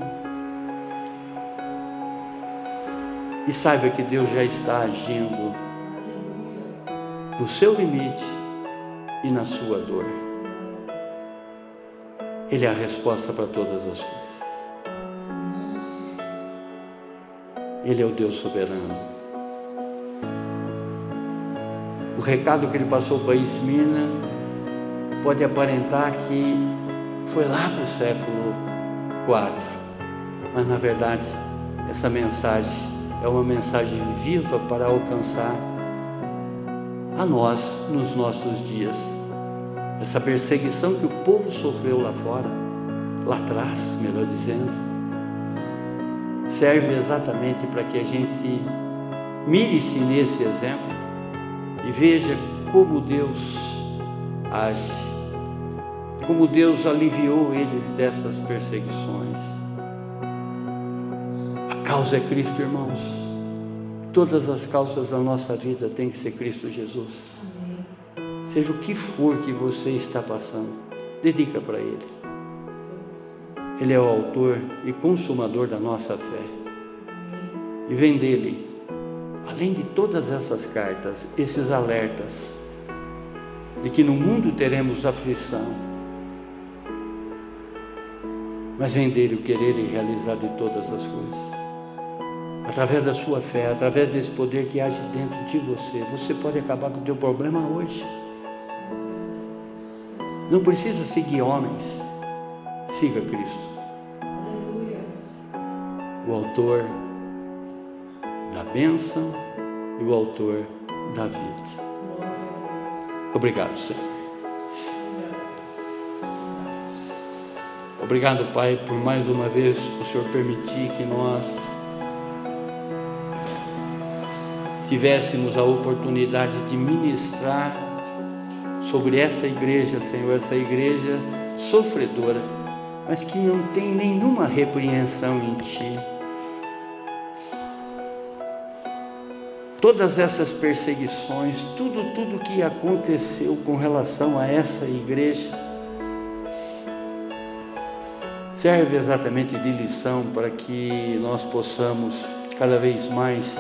E saiba que Deus já está agindo no seu limite e na sua dor. Ele é a resposta para todas as coisas. Ele é o Deus soberano recado que ele passou para Ismina pode aparentar que foi lá para o século IV, mas na verdade essa mensagem é uma mensagem viva para alcançar a nós nos nossos dias. Essa perseguição que o povo sofreu lá fora, lá atrás, melhor dizendo, serve exatamente para que a gente mire-se nesse exemplo e veja como Deus age, como Deus aliviou eles dessas perseguições. A causa é Cristo, irmãos. Todas as causas da nossa vida têm que ser Cristo Jesus. Seja o que for que você está passando, dedica para Ele. Ele é o autor e consumador da nossa fé. E vem dele além de todas essas cartas, esses alertas de que no mundo teremos aflição, mas vem dele o querer e realizar de todas as coisas. Através da sua fé, através desse poder que age dentro de você, você pode acabar com o teu problema hoje. Não precisa seguir homens, siga Cristo. O autor bênção e o autor da vida. Obrigado, Senhor. Obrigado, Pai, por mais uma vez o Senhor permitir que nós tivéssemos a oportunidade de ministrar sobre essa igreja, Senhor, essa igreja sofredora, mas que não tem nenhuma repreensão em Ti todas essas perseguições, tudo, tudo que aconteceu com relação a essa igreja, serve exatamente de lição para que nós possamos cada vez mais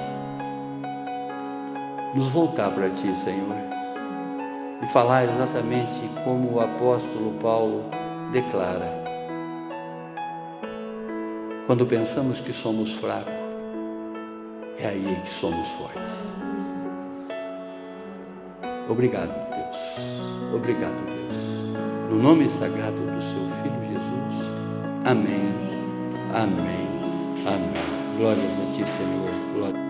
nos voltar para Ti, Senhor, e falar exatamente como o apóstolo Paulo declara. Quando pensamos que somos fracos, é aí que somos fortes. Obrigado, Deus. Obrigado, Deus. No nome sagrado do seu Filho Jesus. Amém. Amém. Amém. Glórias a Ti, Senhor.